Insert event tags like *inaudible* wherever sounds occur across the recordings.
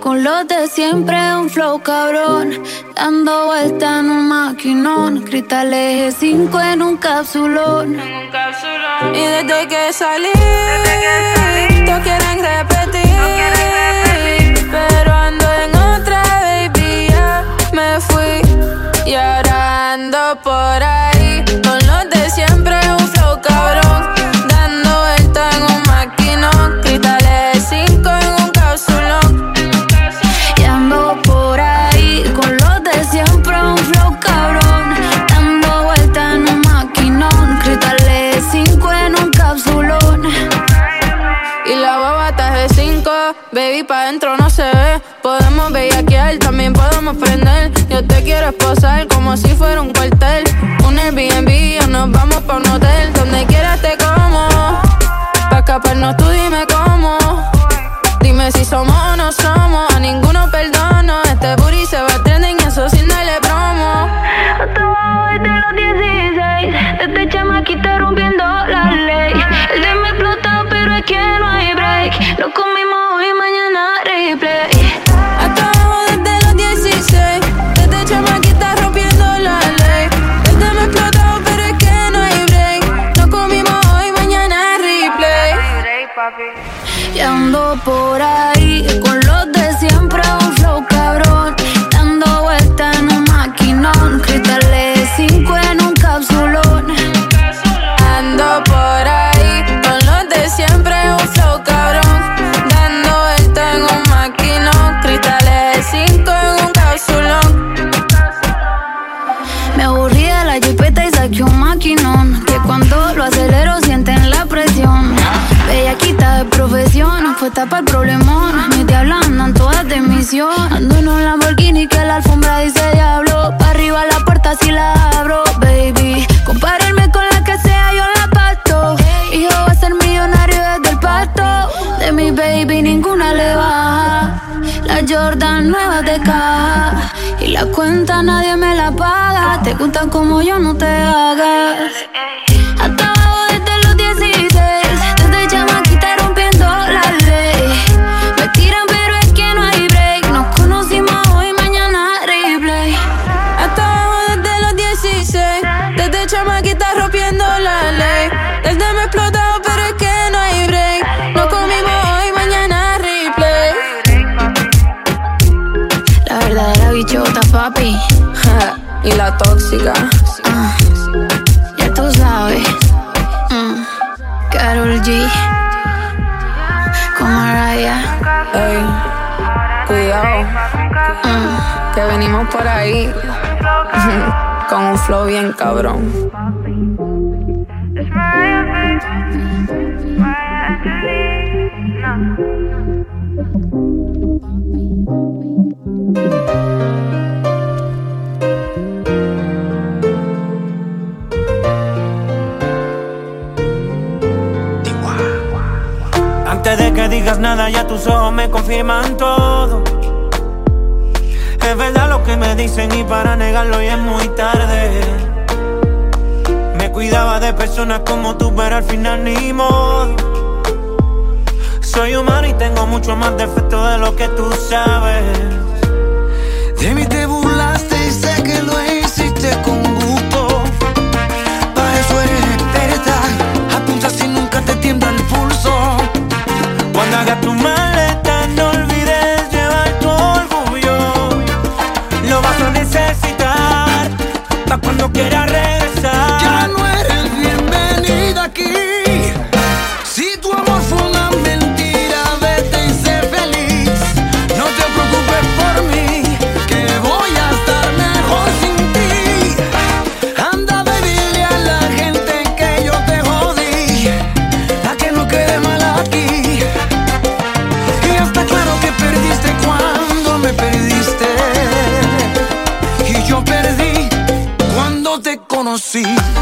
con los de siempre, un flow cabrón. Dando vuelta en un maquinón. Cristal eje 5 en un capsulón. Y desde que salí, desde todos quieren repetir. Pero ando en otra, baby, ya me fui. Y ahora ando por ahí Yo te quiero esposar como si fuera un cuartel. Un Airbnb o nos vamos pa' un hotel. Donde quieras te como. Pa' escaparnos tú dime cómo. Dime si somos o no somos. A ninguno perdono. Fue tapa el problemón Mis diablas andan todas de misión Ando en un Lamborghini que la alfombra dice diablo. Pa' arriba la puerta si la abro, baby. Compararme con la que sea yo la pasto Hijo va a ser millonario desde el pasto. De mi baby ninguna le baja. La Jordan nueva de caja. Y la cuenta nadie me la paga. Te gustan como yo no te hagas. Hasta abajo papi Y la tóxica. Ah, Ya tú sabes Mm, Karol G Mariah. Ey, cuidado Mm. Que venimos por ahí *laughs* Con un flow bien cabrón Antes de que digas nada, ya tus ojos me confirman todo. Es verdad lo que me dicen y para negarlo ya es muy tarde. Me cuidaba de personas como tú, pero al final ni modo. Soy humano y tengo mucho más defectos de lo que tú sabes. De Tu maleta, no olvides llevar tu orgullo. Lo vas a necesitar para cuando quieras conocí.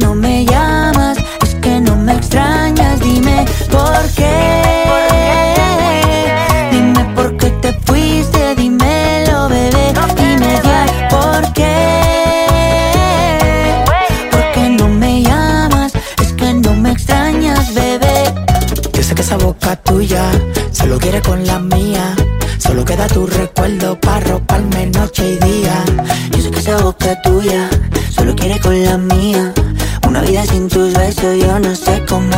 no me llamas, es que no me extrañas, dime por qué. Dime por qué te fuiste, dímelo, bebé, dime ya por qué. Porque no me llamas, es que no me extrañas, bebé. Yo sé que esa boca tuya solo quiere con la mía. Solo queda tu recuerdo para roparme noche y día. Yo sé que esa boca tuya solo quiere con la mía tus besos yo no sé cómo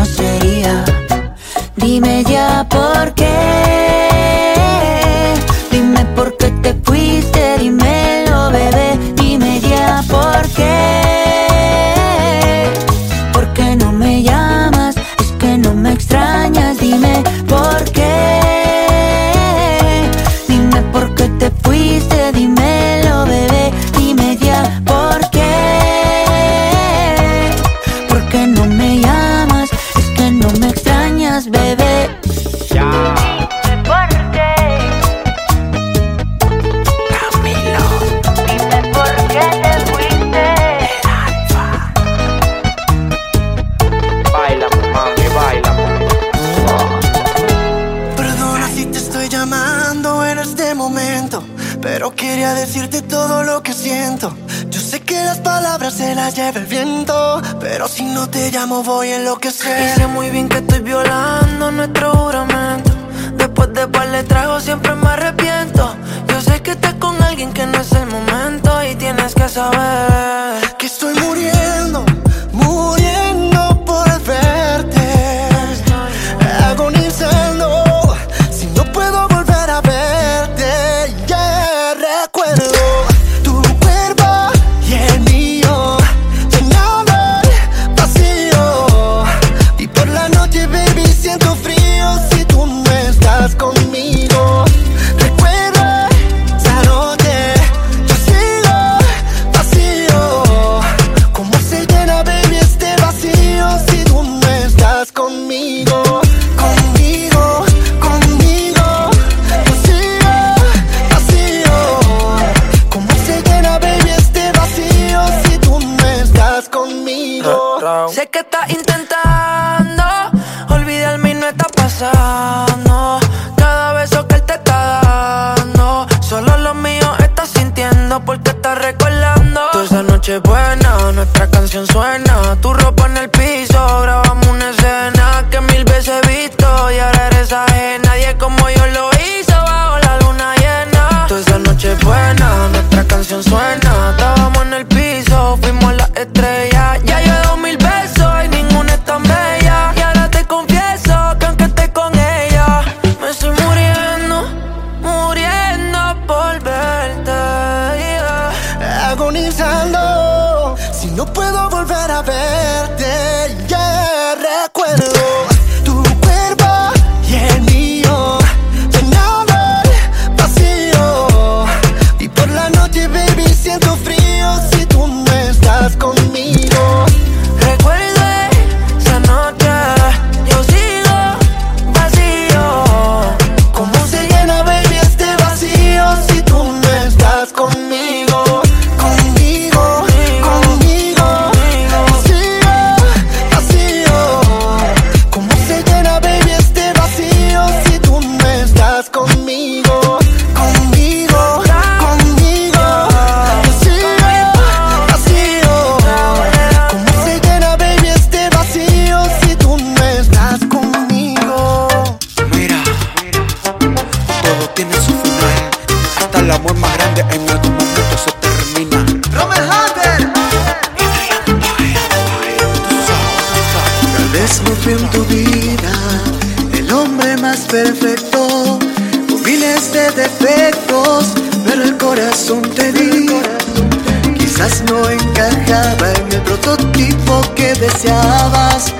encajaba en el prototipo que deseabas,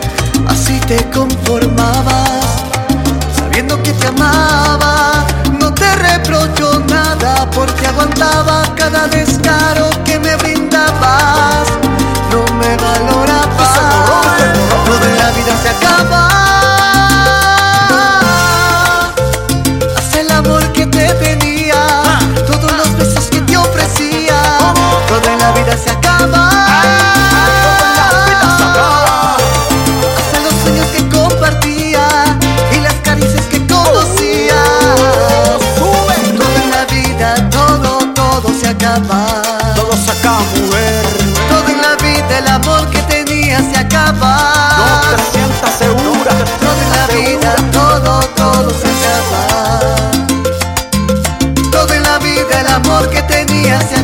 así te conformabas, sabiendo que te amaba, no te reprocho nada porque aguantaba cada descaro que me brindabas, no me valorabas, todo de la vida se acaba. vida se acaba. Toda la vida se acaba. Hasta los sueños que compartía y las caricias que conocía. Toda la vida, todo, todo se acaba. Todo se acaba, mujer. Todo en la vida, el amor que tenía se acaba. No te sientas segura. Todo en la vida, todo, todo se acaba. Todo en la vida, el amor que tenía se acaba.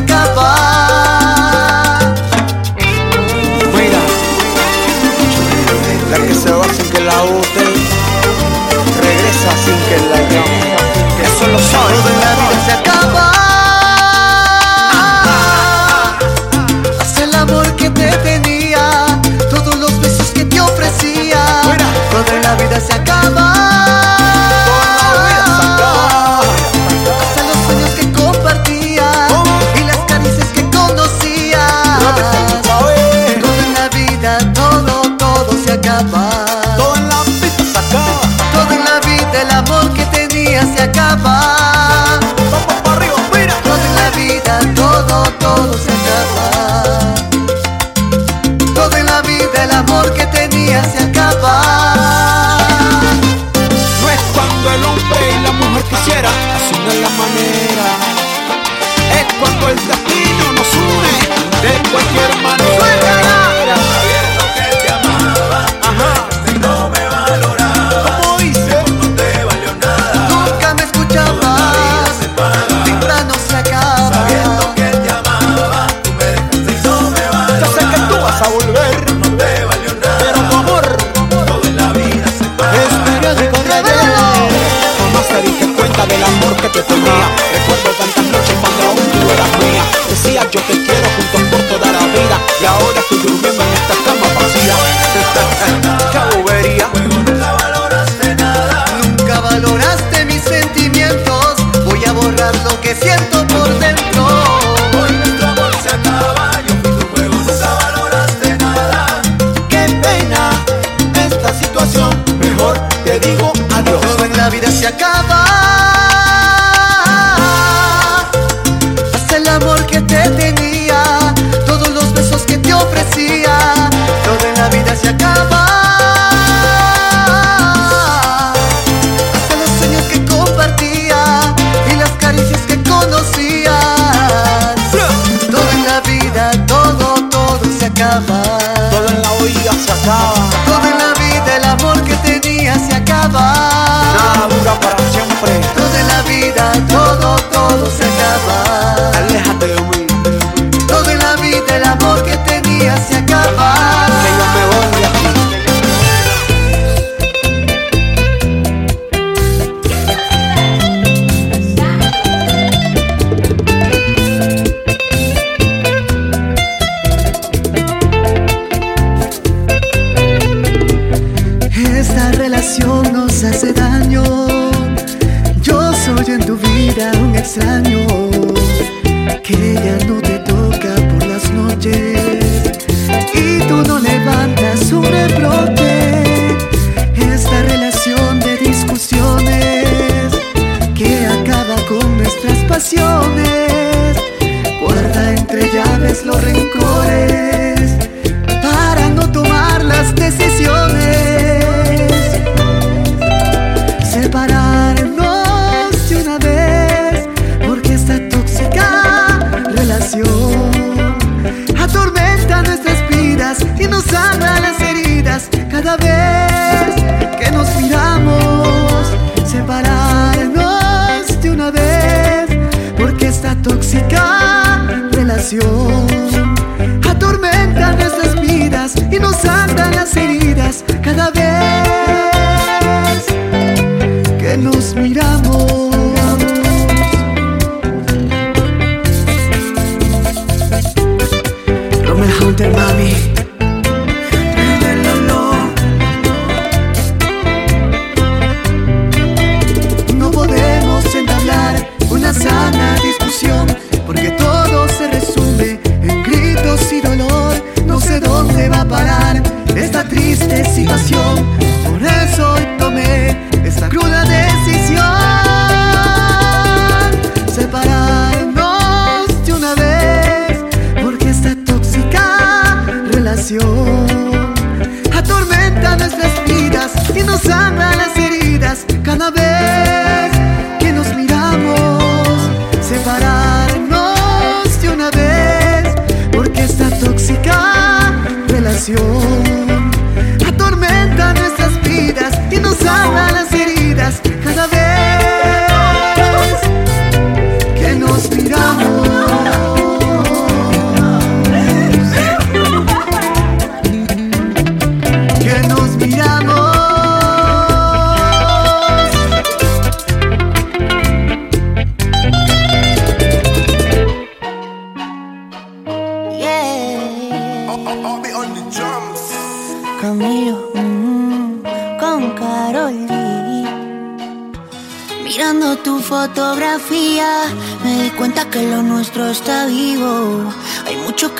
atormenta nuestras vidas y nos sangra las heridas cada vez que nos miramos. Separarnos de una vez porque esta tóxica relación atormenta nuestras vidas y nos sangra las heridas cada vez.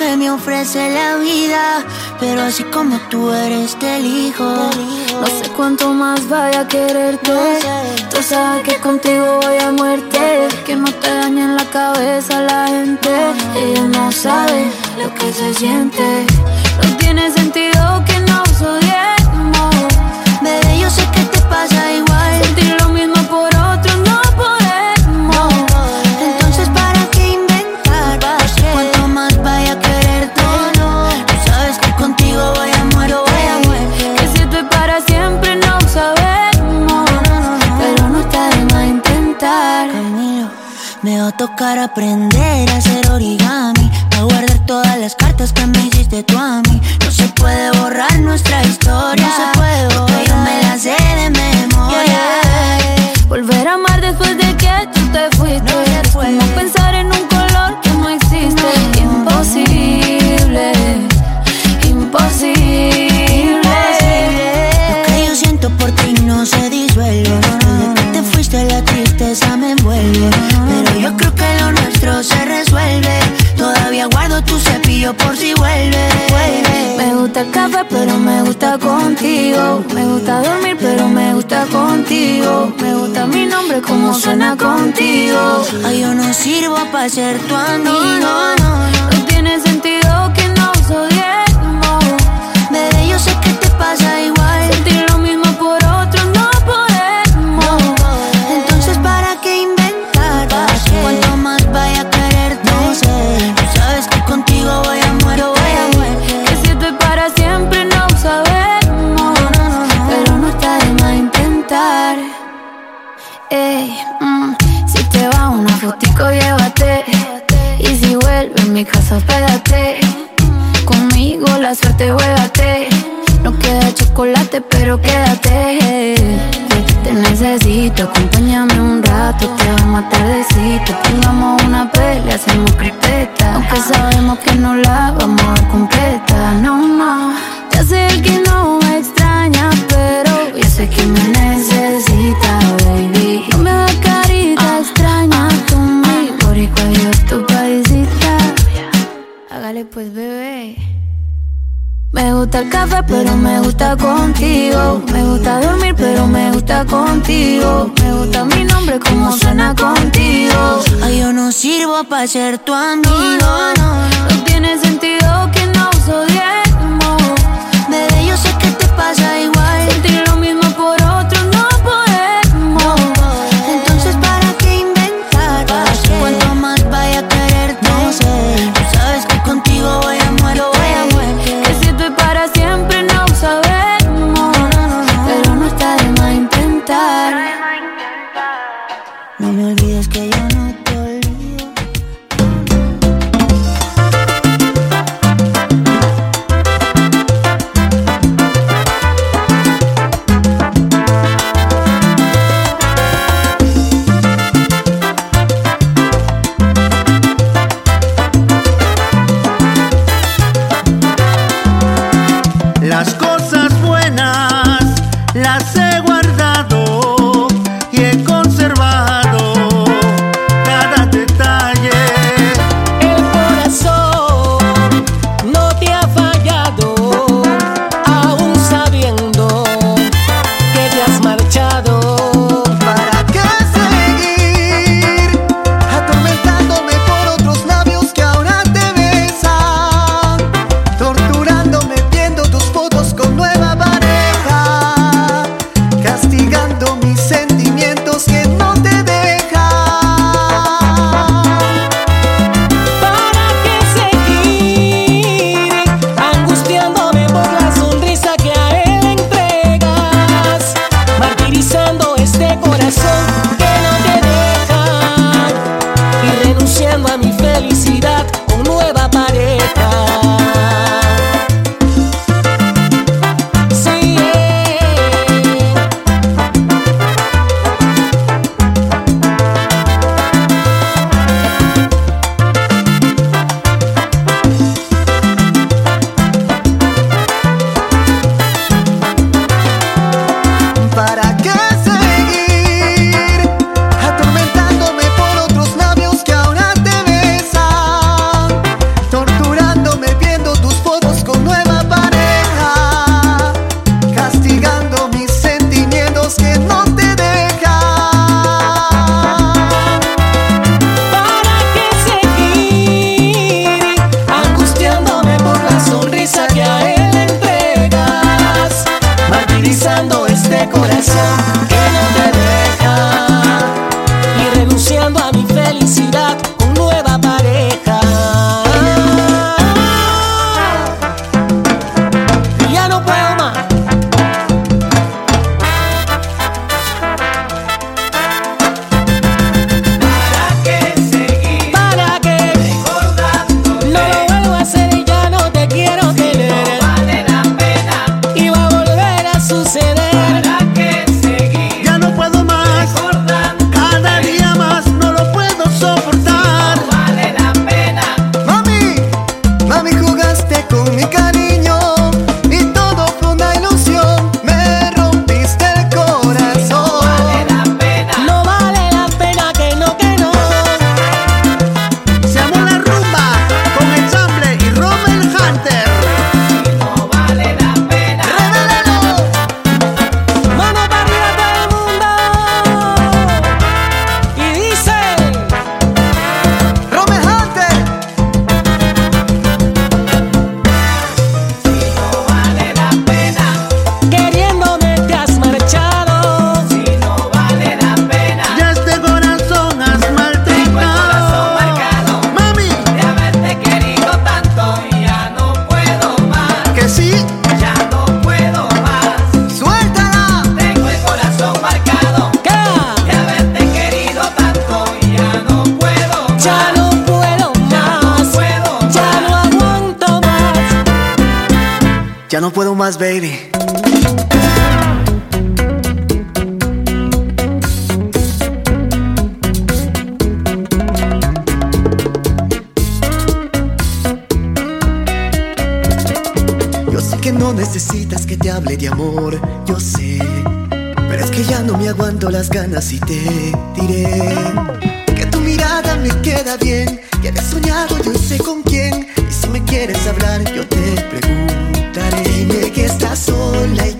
que me ofrece la vida. Pero así como tú eres, te elijo. No sé cuánto más vaya a quererte. Tú sabes que contigo voy a muerte. Que no te dañe en la cabeza la gente. Ella no sabe lo que se siente. No tiene sentido para aprender a pa' ser tu amigo. No, no, pues bebé. Me gusta el café, pero me gusta contigo. Me gusta dormir, pero me gusta contigo. Me gusta mi nombre, como suena contigo. Ay, yo no sirvo para ser tu amigo. No, tiene sentido que no nos odie No puedo más, baby. Yo sé que no necesitas que te hable de amor, yo sé. Pero es que ya no me aguanto las ganas y te diré que tu mirada me queda bien, que he soñado yo sé con quién. Y si me quieres hablar, yo te pregunto. Dime que estás sola y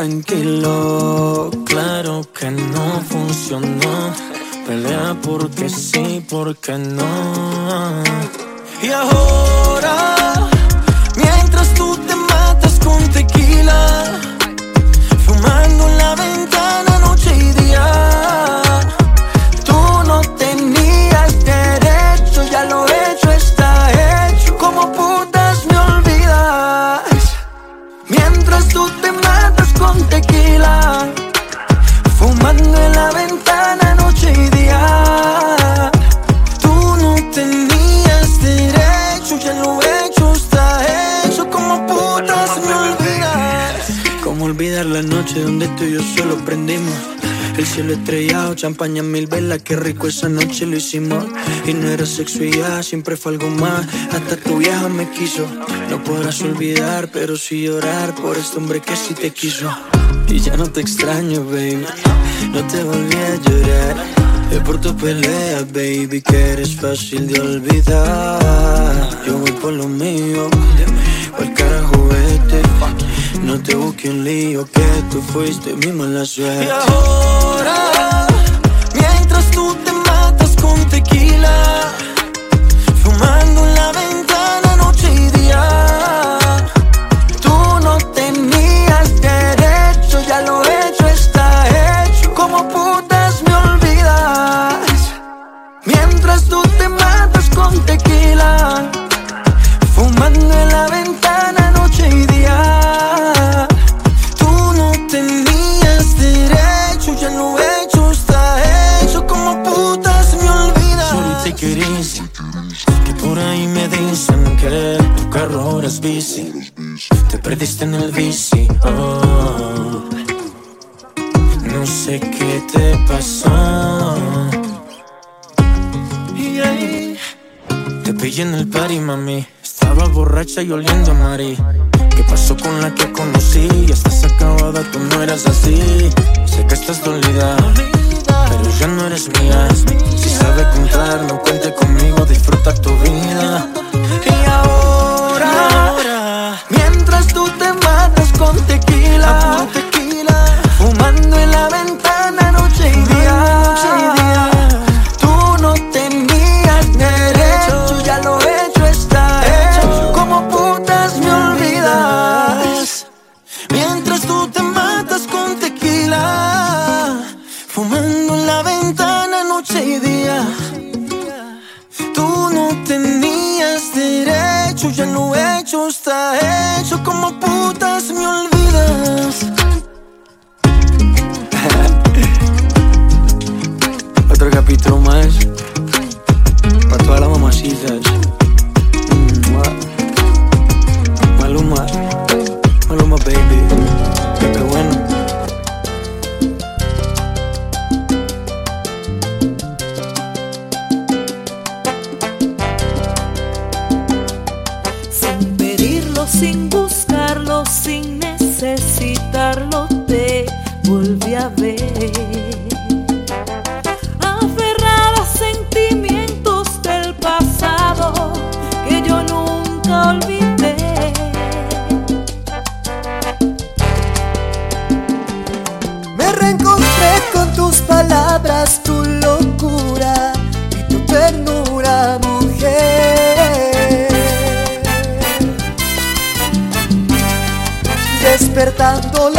tranquilo, claro que no funcionó. Pelea porque sí, porque no champaña, mil velas, qué rico esa noche lo hicimos. Y no era sexo siempre fue algo más. Hasta tu vieja me quiso. No podrás olvidar, pero sí llorar por este hombre que sí te quiso. Y ya no te extraño, baby. No te volví a llorar. Es por tu pelea, baby, que eres fácil de olvidar. Yo voy por lo mío, el carajo vete. No te busque un lío, que tú fuiste mi mala suerte. Ahora fumando en la ventana noche y día. Tú no tenías derecho, ya lo hecho está hecho. Como putas me olvidas, mientras tú te matas con tequila. perdiste en el bici. Oh. No sé qué te pasó. Te pillé en el party, mami. Estaba borracha y oliendo a Mari. ¿Qué pasó con la que conocí? Ya estás acabada, tú no eras así. Sé que estás dolida, pero ya no eres mía. Si sabe contar, no cuente conmigo, disfruta tu vida. te matas con tequila. hecho, ya lo he hecho, está hecho. Como putas me olvidas. *laughs* Otro capítulo más. Para todas las mamacitas. Mm, Maluma. tu locura y tu ternura, mujer. Despertando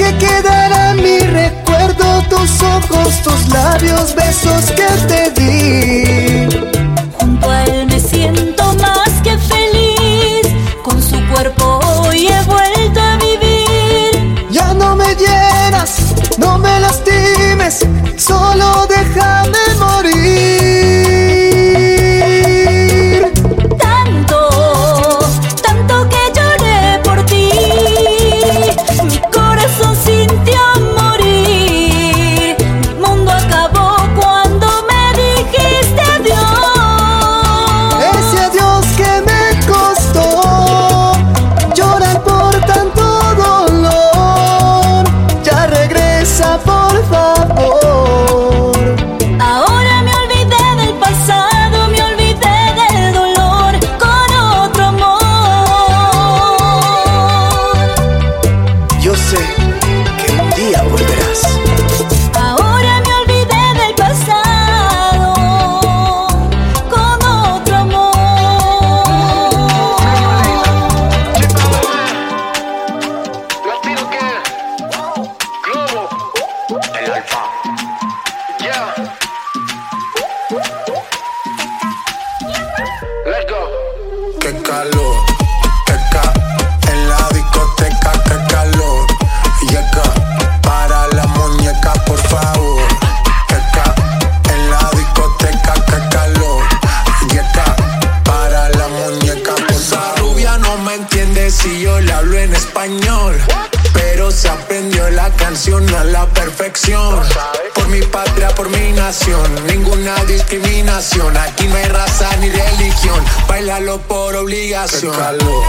que quedará mi recuerdo, tus ojos, tus labios, besos que te di. calor.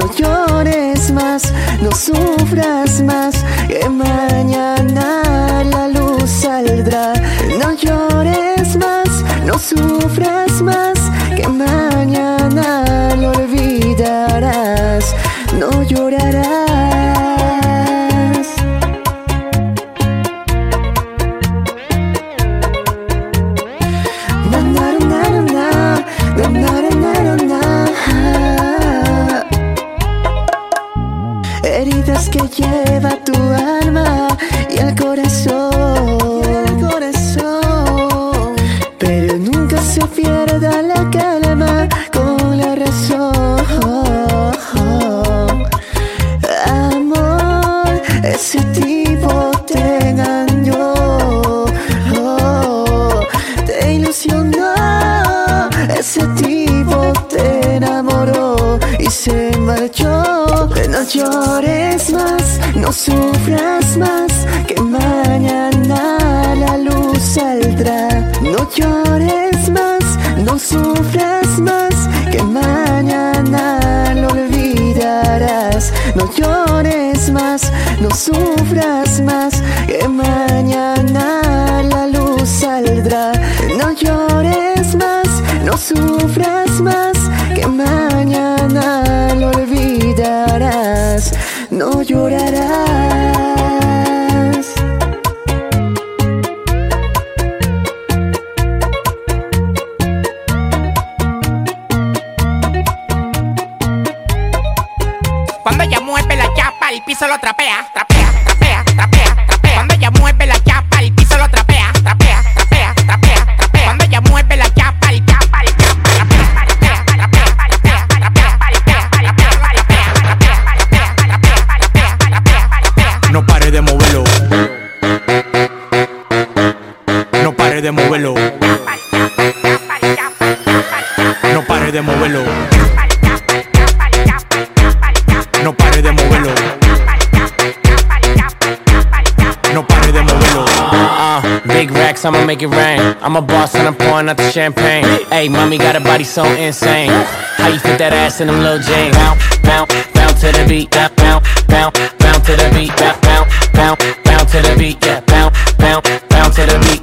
No llores más, no sufras más, que mañana la luz saldrá. No llores más, no sufras más, so insane. How you fit that ass in them little jeans? Bounce, bounce, bounce to the beat. Yeah, bounce, bounce, bounce to the beat. Yeah, bounce, bounce, bounce to the beat. Yeah, bounce, bounce, bounce to the beat.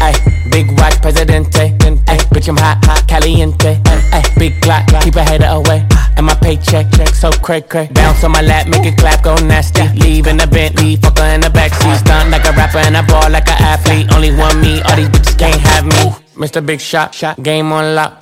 Ay, big watch, presidente. Ay, bitch, I'm hot, hot, caliente. Ay, big Glock, keep a hater away. And my paycheck, check so cray cray. Bounce on my lap, make it clap, go nasty. Leave in the Bentley, fucker in the backseat. Stunt like a rapper and I ball like an athlete. Only one me, all these bitches can't have me. Mr. Big Shot, shot, game on lock.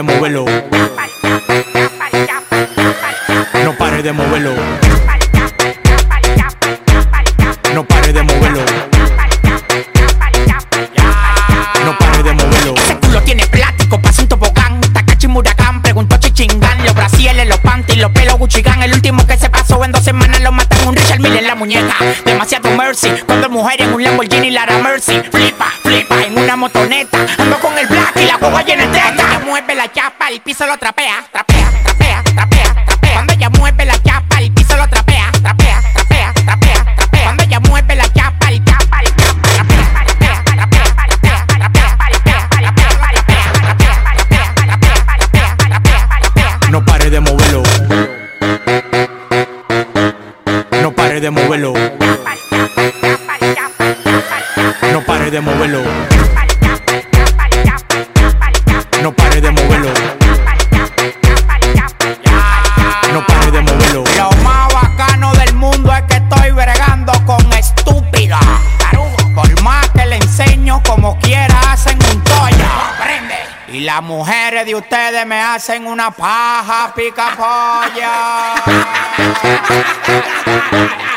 de moverlo. No pare de moverlo. No pare de moverlo. No pare de moverlo. Ese culo tiene plástico, pasa un tobogán. Takachi Murakam preguntó Chichingán. Los BTL, los panties, los pelos Gucci Gang. El último que se pasó en dos semanas lo matan un Richard Mille en la muñeca. Demasiado mercy. Chapa, el piso lo trapea. Trapea, trapea, trapea, trapea. Cuando ella mueve la chapa, el piso lo trapea. Trapea, trapea, trapea, trapea. Cuando ella mueve la chapa, el chapa, el chapa. Trapea, trapea, trapea, trapea, trapea, trapea, trapea, trapea. No pare de moverlo. No pare de moverlo. No pare de moverlo. Ustedes me hacen una paja pica polla. *laughs*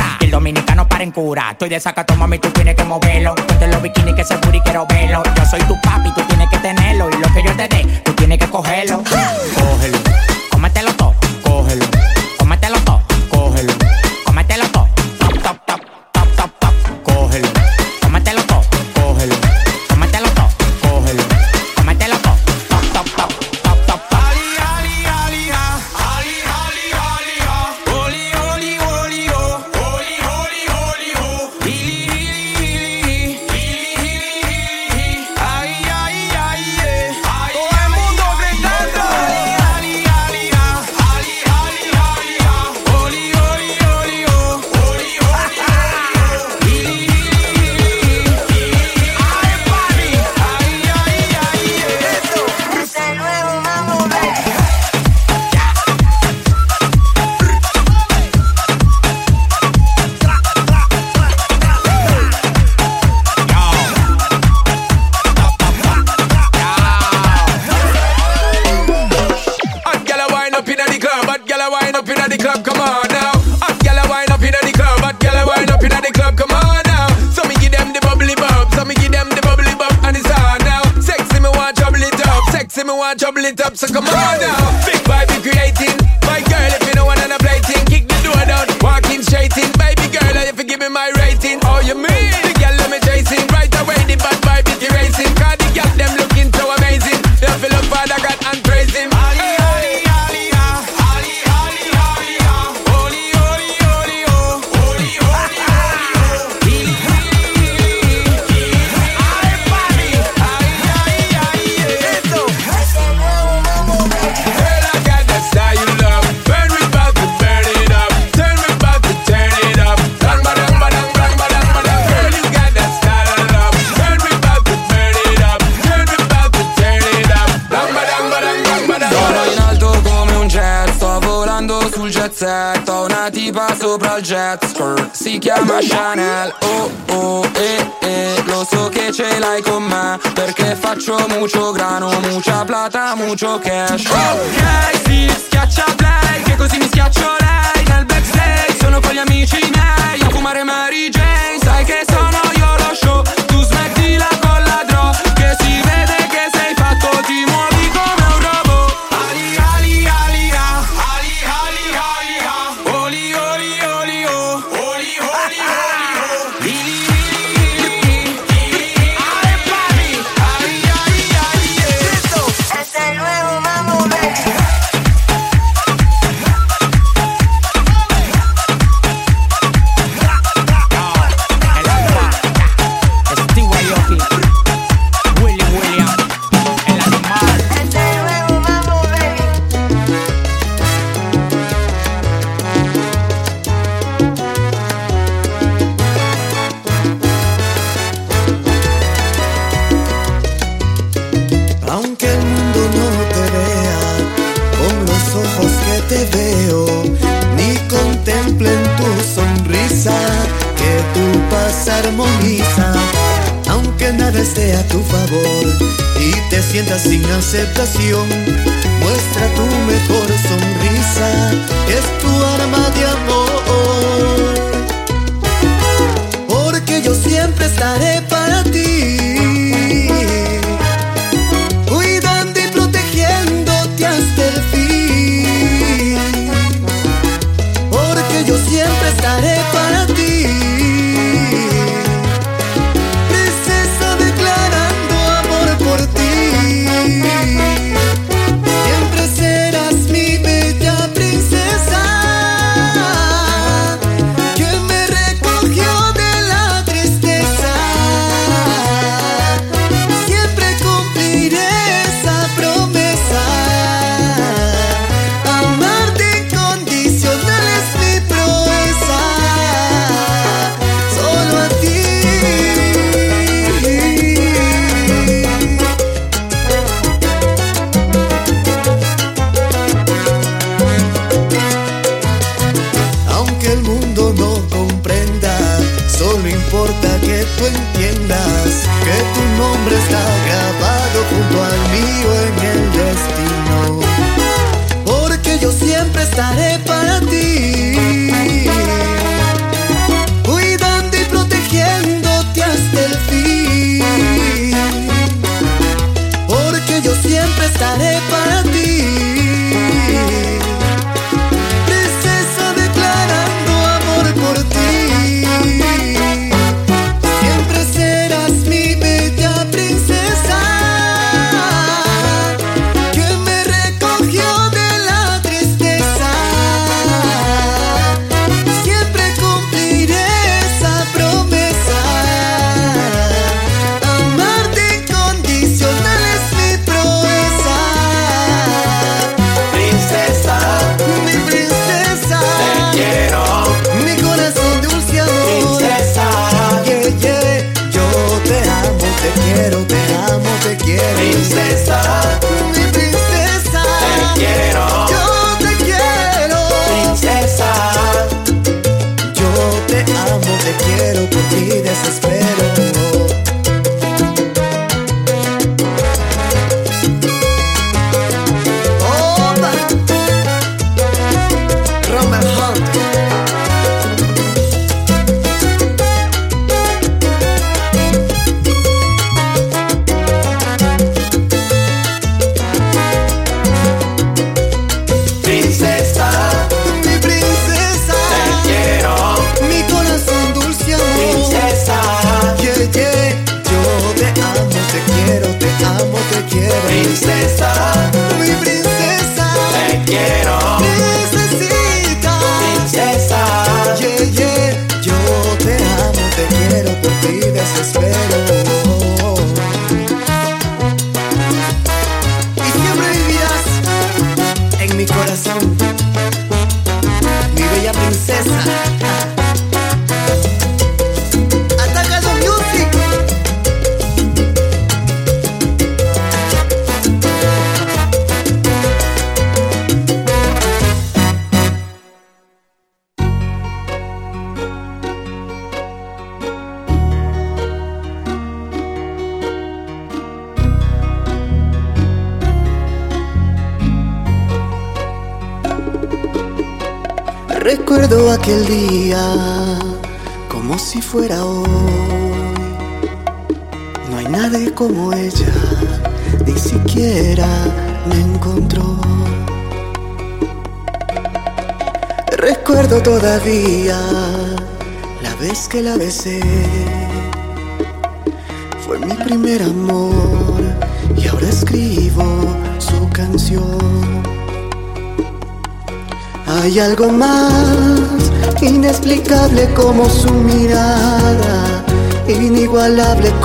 cura. El dominicano para en cura. Estoy de saca, mami, tú tienes que moverlo. Ponte los bikinis que se y quiero verlo. Yo soy tu papi, tú tienes que tenerlo. Y lo que yo te dé, tú tienes que cogerlo. Cógelo, cómetelo todo, cógelo. Cómetelo todo, cógelo. Cómetelo todo.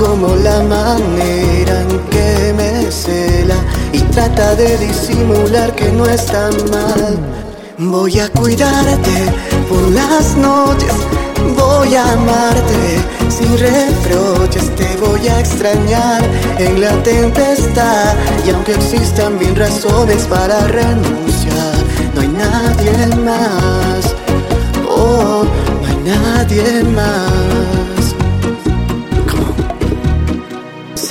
Como la manera en que me cela y trata de disimular que no está mal. Voy a cuidarte por las noches, voy a amarte sin reproches, te voy a extrañar en la tempestad y aunque existan mil razones para renunciar, no hay nadie más, oh, no hay nadie más.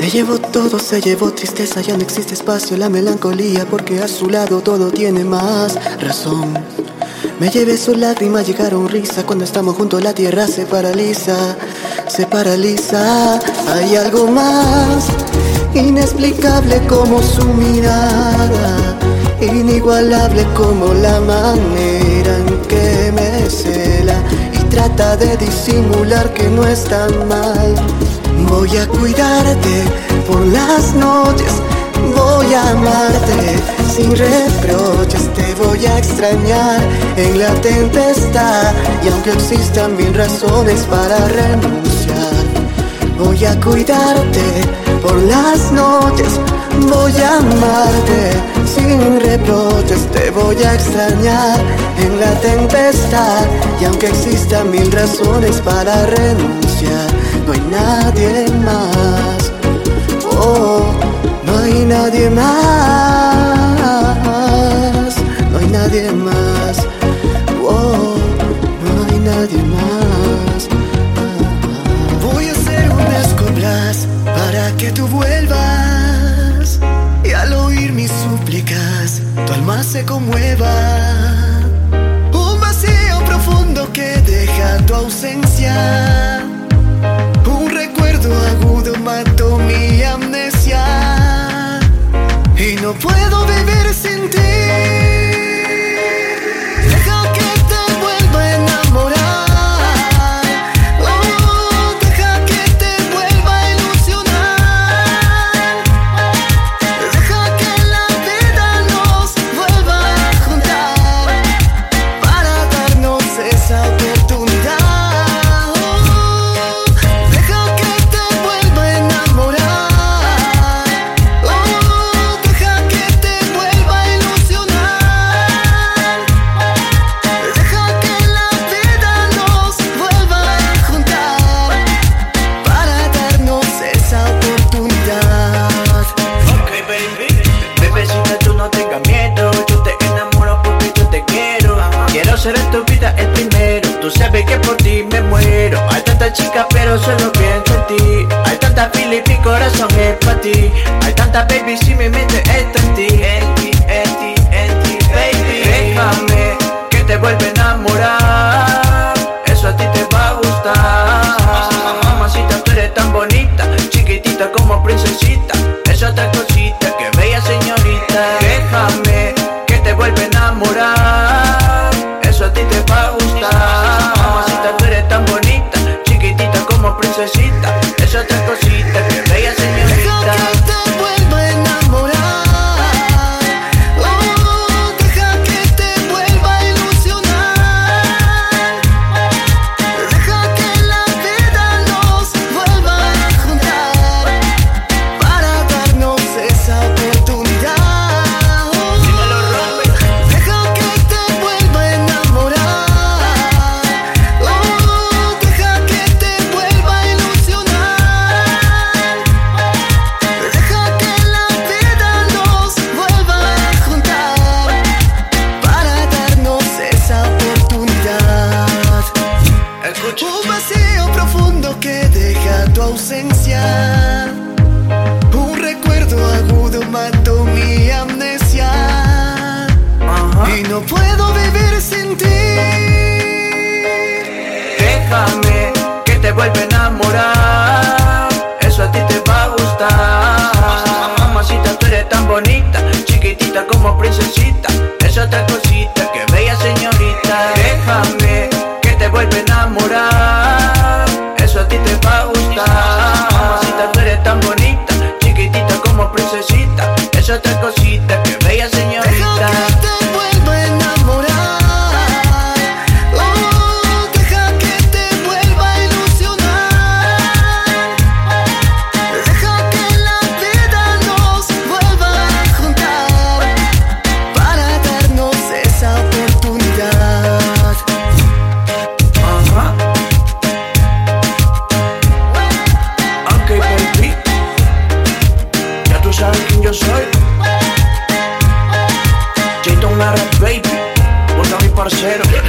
Se llevó todo, se llevó tristeza, ya no existe espacio, la melancolía, porque a su lado todo tiene más razón. Me llevé su lágrima, llegaron risa, cuando estamos juntos la tierra se paraliza, se paraliza. Hay algo más inexplicable como su mirada, inigualable como la manera en que me cela y trata de disimular que no está mal. Voy a cuidarte por las noches, voy a amarte sin reproches, te voy a extrañar en la tempestad y aunque existan mil razones para renunciar, voy a cuidarte por las noches, voy a amarte sin reproches, te voy a extrañar en la tempestad y aunque existan mil razones para renunciar, no hay nadie más, oh, no hay nadie más, no hay nadie más, oh, no hay nadie más. Voy a hacer un escoblas para que tú vuelvas y al oír mis súplicas tu alma se conmueva. Un vacío profundo que deja tu ausencia. No puedo vivir sin ti. Hay tantas baby, si mi mente está parcero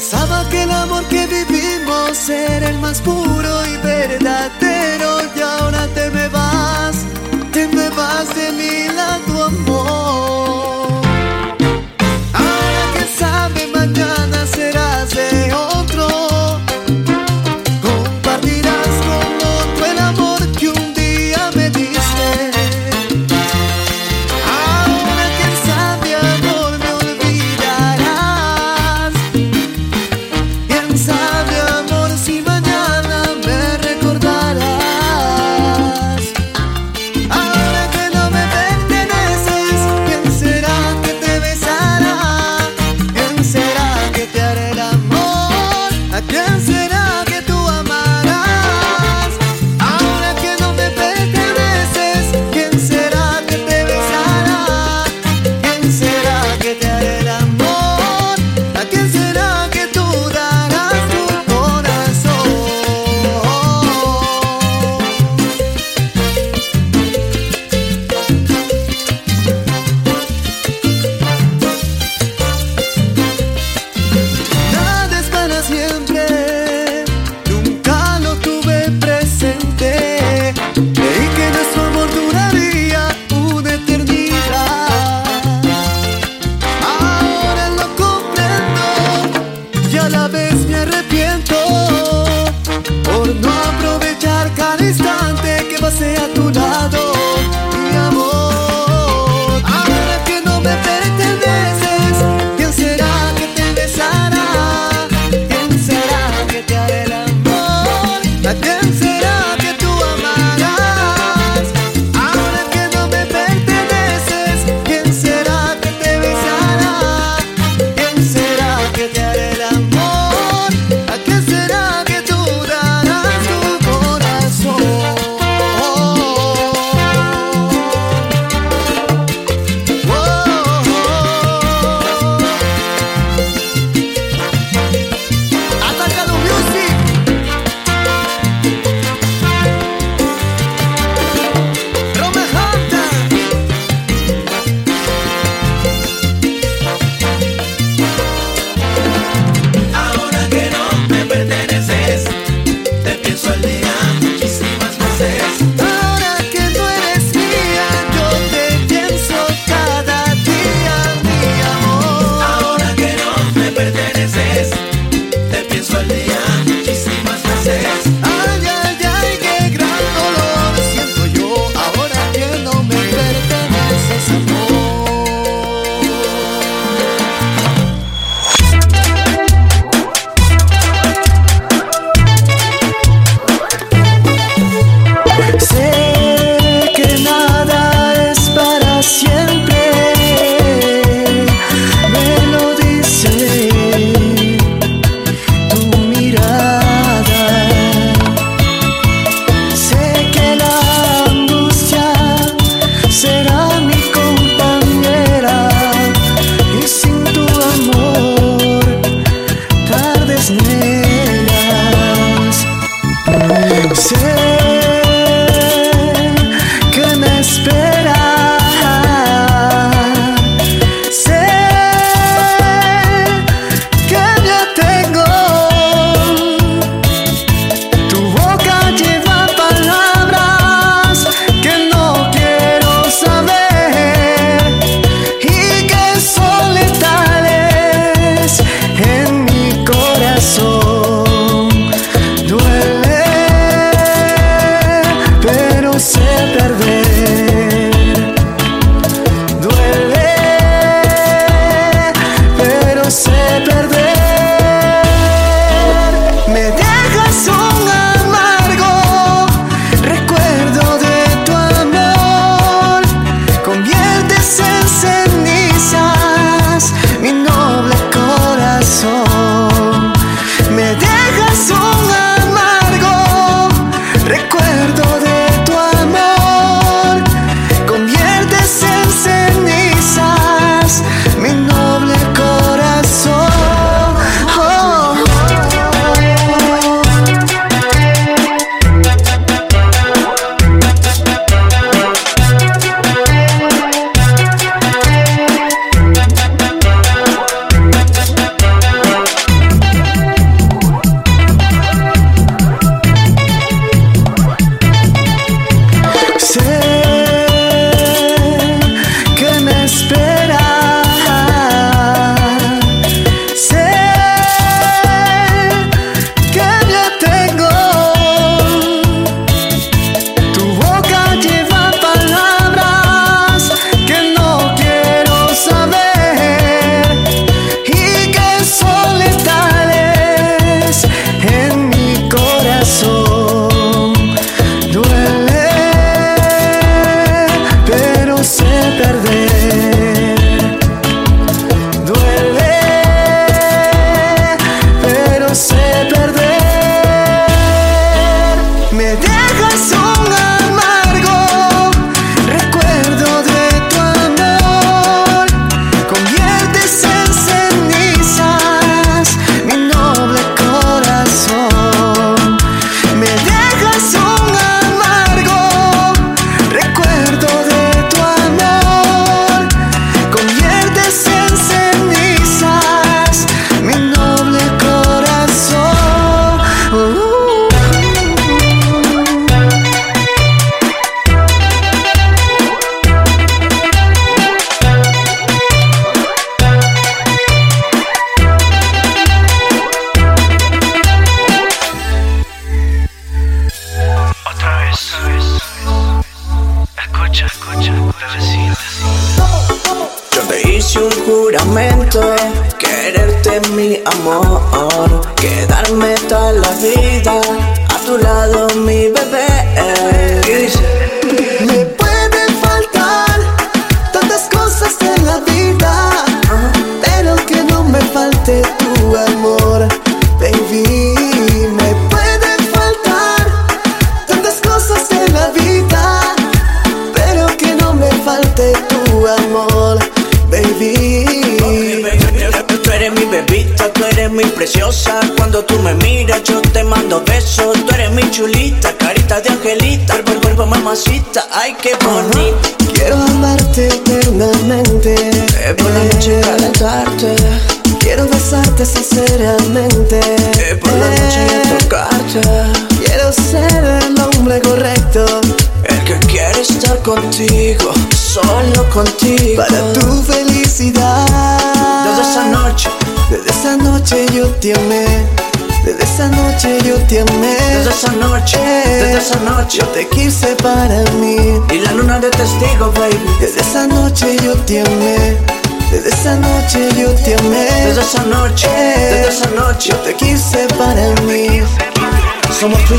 Pensaba que el amor que vivimos era el más puro y verdadero y ahora te me vas, te me vas de mi lado.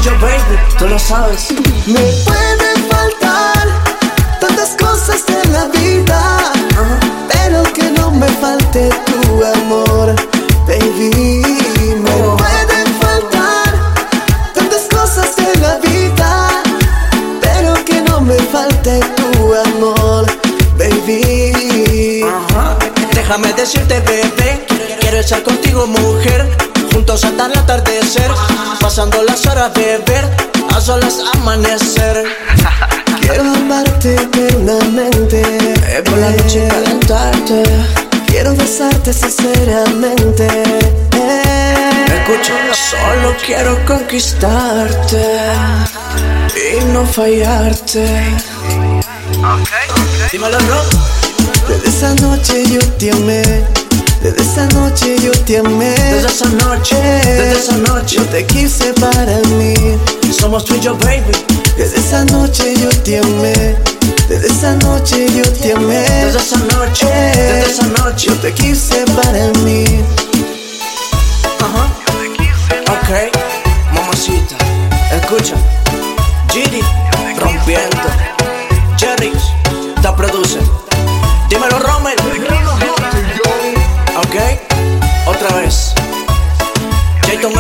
Yo, baby, tú lo sabes. Me pueden faltar tantas cosas en la vida, pero que no me falte tu amor, baby. Me pueden faltar tantas cosas en la vida, pero que no me falte tu amor, baby. Déjame decirte, bebé, quiero estar contigo, mujer. Juntos hasta el atardecer, pasando las horas de ver, a solas amanecer. *laughs* Quiero amarte eternamente, por la noche calentarte. quiero besarte sinceramente. Escucha, solo quiero conquistarte y no fallarte. Dímelo, bro. Desde esa noche yo te amé. Desde esa noche yo te amé. Desde esa noche, desde esa noche. Yo te quise para mí. Somos tú y yo, baby. Desde esa noche yo te amé. Desde esa noche yo te amé. Desde esa noche, desde esa noche. Yo te quise para mí. Ajá. Ok, mamacita, escucha. Giri, rompiendo. Jerry, te produce. Otra vez. Jayton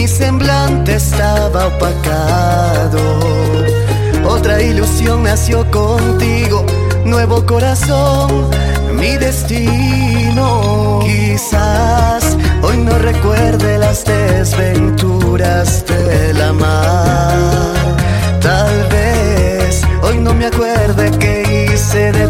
mi semblante estaba opacado. Otra ilusión nació contigo, nuevo corazón, mi destino. Quizás hoy no recuerde las desventuras del amar. Tal vez hoy no me acuerde que hice de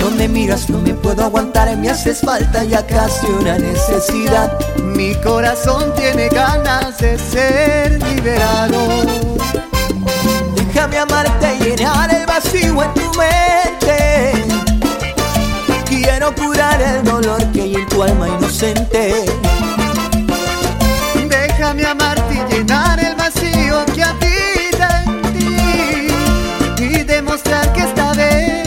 Cuando me miras no me puedo aguantar, me haces falta ya casi una necesidad. Mi corazón tiene ganas de ser liberado. Déjame amarte y llenar el vacío en tu mente. Quiero curar el dolor que hay en tu alma inocente. Déjame amarte y llenar el vacío que habita en ti y demostrar que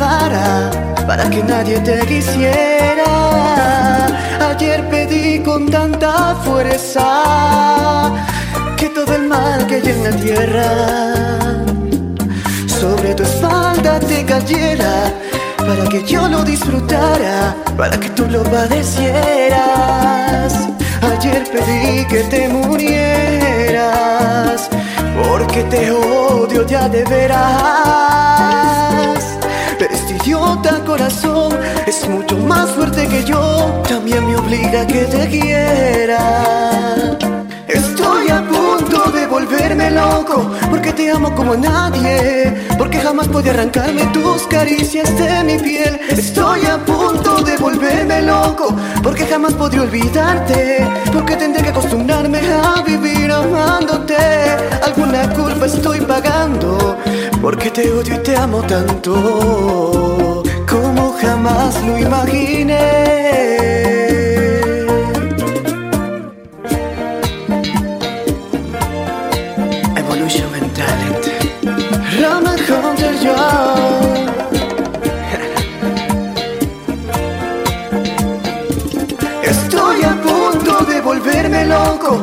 Para que nadie te quisiera. Ayer pedí con tanta fuerza que todo el mal que hay en la tierra sobre tu espalda te cayera para que yo lo disfrutara, para que tú lo padecieras. Ayer pedí que te murieras, porque te odio ya de veras. Idiota corazón. Es mucho más fuerte que yo, también me obliga a que te quiera. Estoy a punto de volverme loco Porque te amo como nadie Porque jamás podía arrancarme tus caricias de mi piel. Estoy a punto de volverme loco Porque jamás podría olvidarte Porque tendré que acostumbrarme a vivir amándote. Alguna culpa estoy pagando Porque te odio y te amo tanto Como jamás lo imaginé Evolution and Talent. Rama Hunter Young. *laughs* Estoy a punto de volverme loco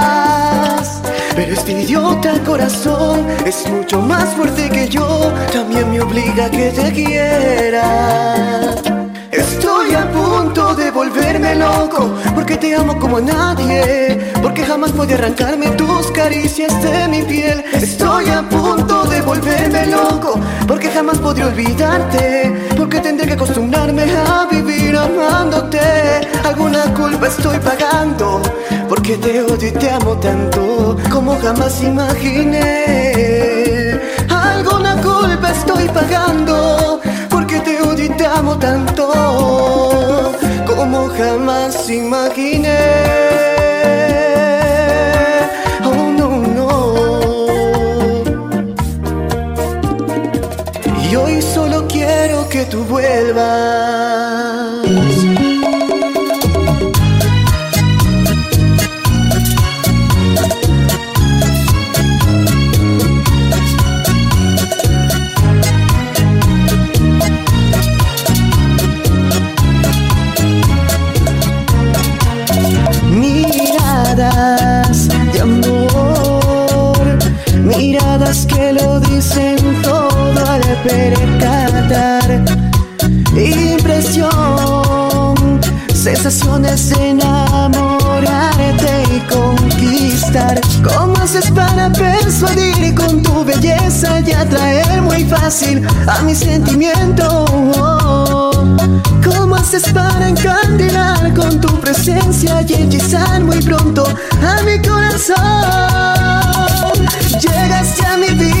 Pero este idiota corazón es mucho más fuerte que yo, también me obliga a que te quiera. Estoy a punto de volverme loco porque te amo como a nadie, porque jamás podía arrancarme tus caricias de mi piel. Estoy a punto de volverme loco porque jamás podría olvidarte, porque tendré que acostumbrarme a vivir amándote. Alguna culpa estoy pagando porque te odio y te amo tanto como jamás imaginé. Alguna culpa estoy pagando porque te odio y te amo tanto como jamás imaginé. Tú vuelvas. Miradas que lo dicen todo al percatar. Impresión, sensaciones de enamorarte y conquistar. ¿Cómo haces para persuadir con tu belleza y atraer muy fácil a mi sentimiento? ¿Cómo haces para encandilar con tu presencia y hechizar muy pronto a mi corazón? Llegaste a mi vida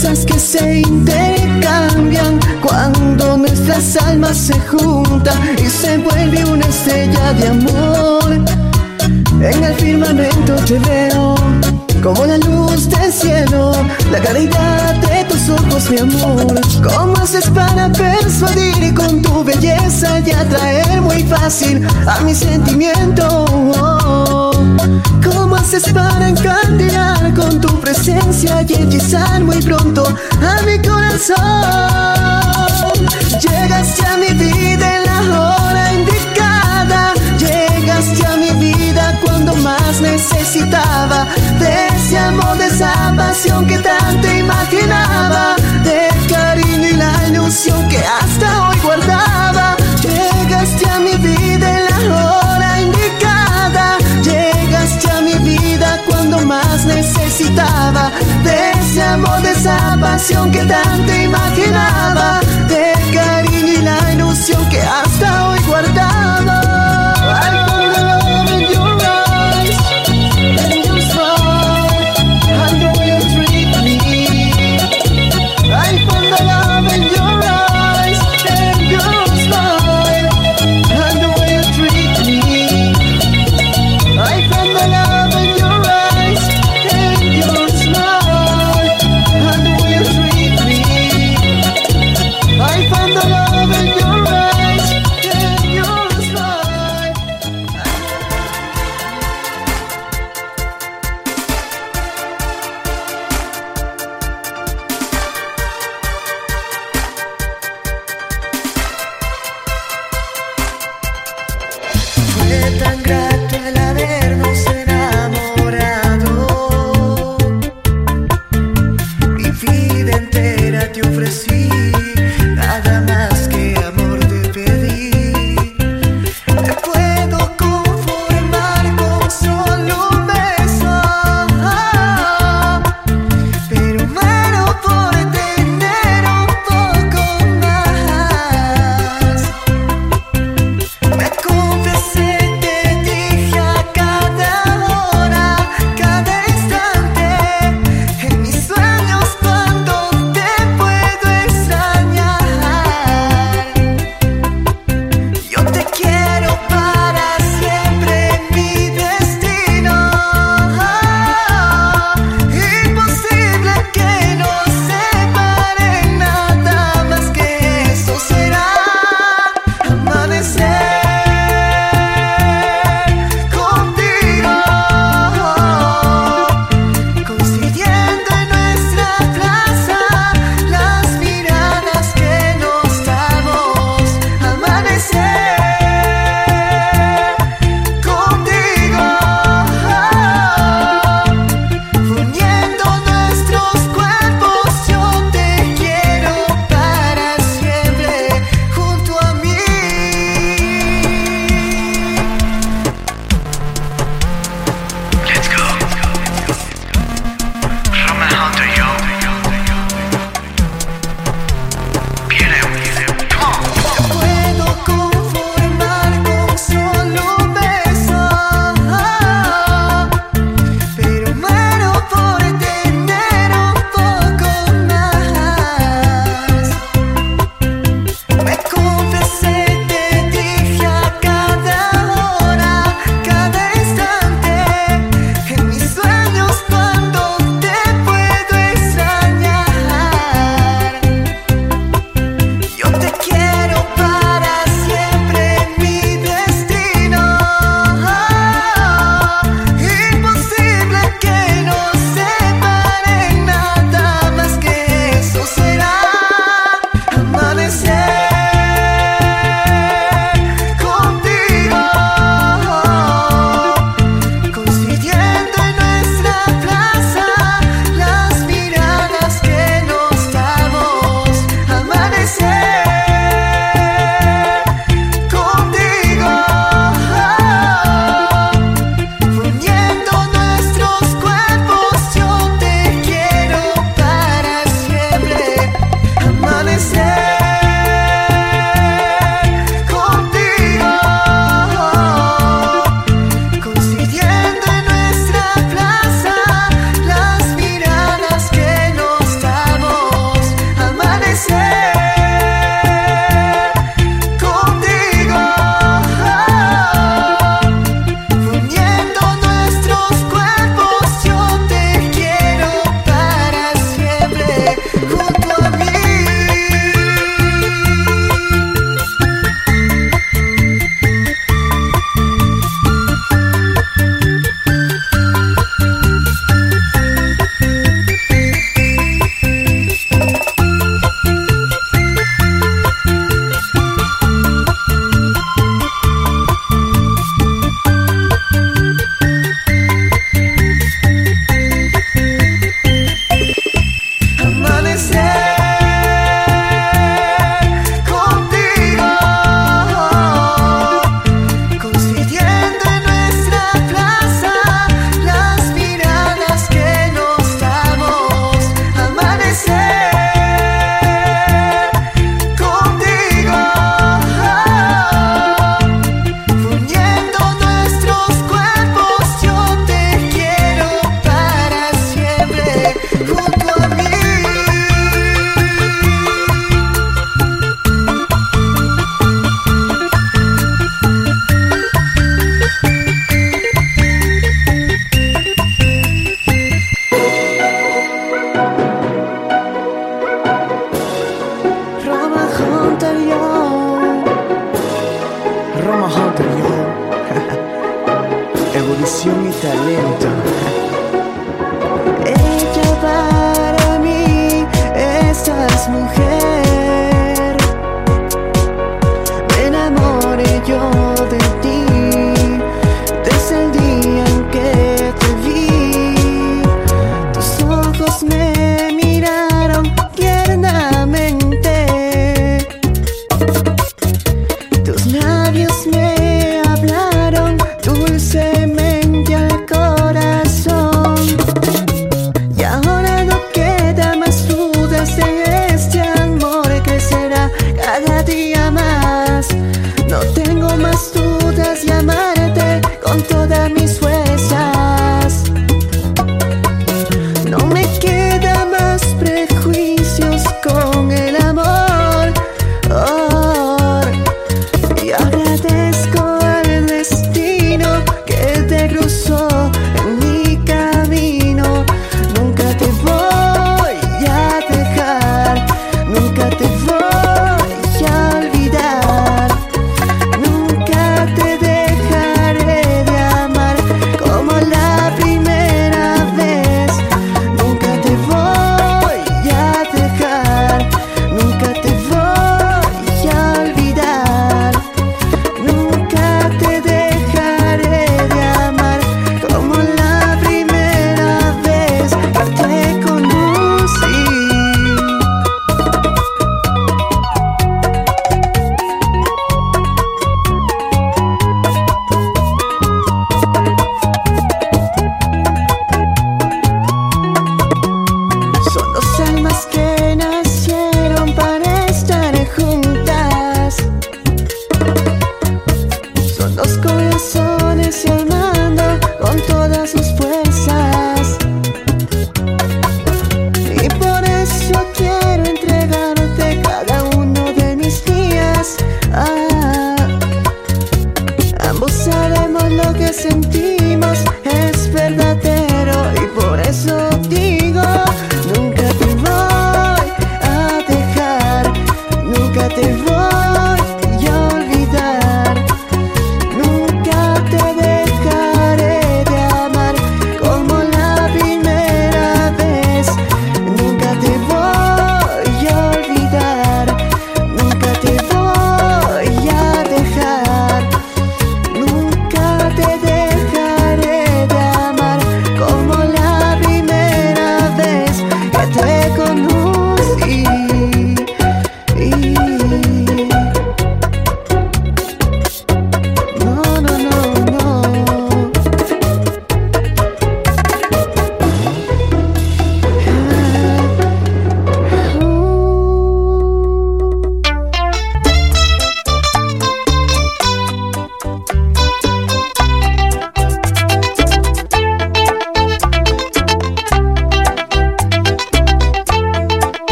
Sonrisas que se intercambian cuando nuestras almas se juntan y se vuelve una estrella de amor. En el firmamento te veo como la luz del cielo, la claridad de tus ojos, mi amor. ¿Cómo haces para persuadir y con tu belleza y atraer muy fácil a mi sentimiento? ¿Cómo haces para encandilar con tu presencia y hechizar muy pronto a mi corazón? Llegaste a mi vida en la hora indicada, llegaste a mi vida cuando más necesitaba de ese amor, de esa pasión que tanto imaginaba, del cariño y la ilusión que hasta hoy guardaba. De ese amor, de esa pasión que tanto imaginaba, del cariño y la ilusión que hasta hoy